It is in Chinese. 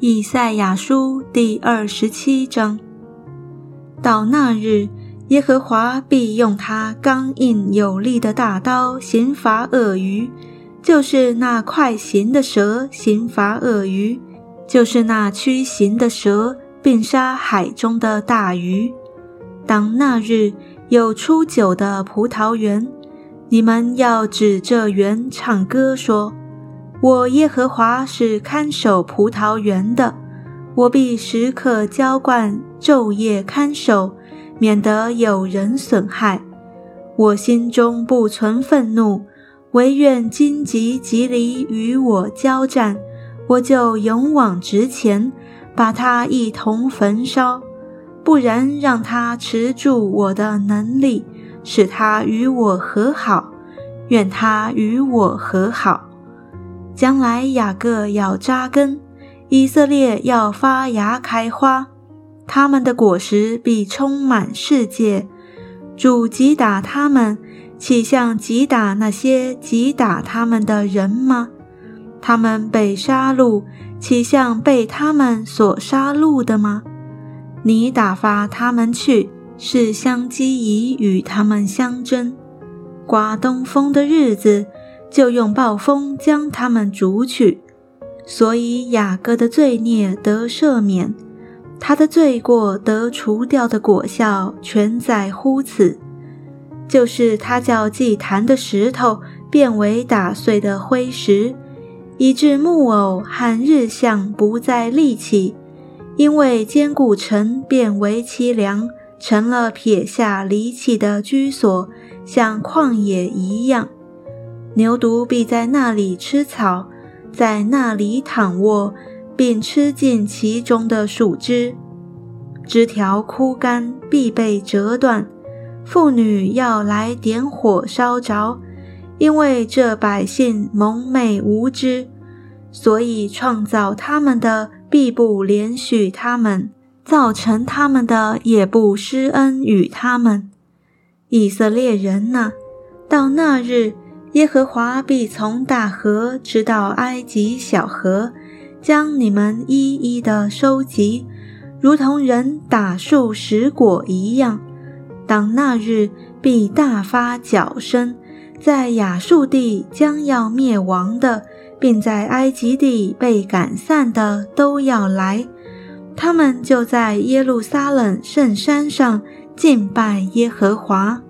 以赛亚书第二十七章：到那日，耶和华必用他刚硬有力的大刀刑罚鳄鱼，就是那快行的蛇刑罚鳄鱼，就是那驱行的蛇，并杀海中的大鱼。当那日有出酒的葡萄园，你们要指着园唱歌说：“我耶和华是看守葡萄园的，我必时刻浇灌，昼夜看守，免得有人损害。我心中不存愤怒，唯愿荆棘棘藜与我交战，我就勇往直前，把它一同焚烧。”不然，让他持住我的能力，使他与我和好。愿他与我和好。将来雅各要扎根，以色列要发芽开花，他们的果实必充满世界。主击打他们，岂像击打那些击打他们的人吗？他们被杀戮，岂像被他们所杀戮的吗？你打发他们去，是相机以与他们相争。刮东风的日子，就用暴风将他们逐去。所以雅各的罪孽得赦免，他的罪过得除掉的果效，全在乎此，就是他叫祭坛的石头变为打碎的灰石，以致木偶和日向不再立起。因为坚固城变为凄凉，成了撇下离弃的居所，像旷野一样。牛犊必在那里吃草，在那里躺卧，并吃尽其中的树枝。枝条枯干，必被折断。妇女要来点火烧着，因为这百姓蒙昧无知，所以创造他们的。必不连续他们，造成他们的也不施恩与他们。以色列人呐，到那日，耶和华必从大河直到埃及小河，将你们一一的收集，如同人打树拾果一样。当那日，必大发角声，在亚述地将要灭亡的。并在埃及地被赶散的都要来，他们就在耶路撒冷圣山上敬拜耶和华。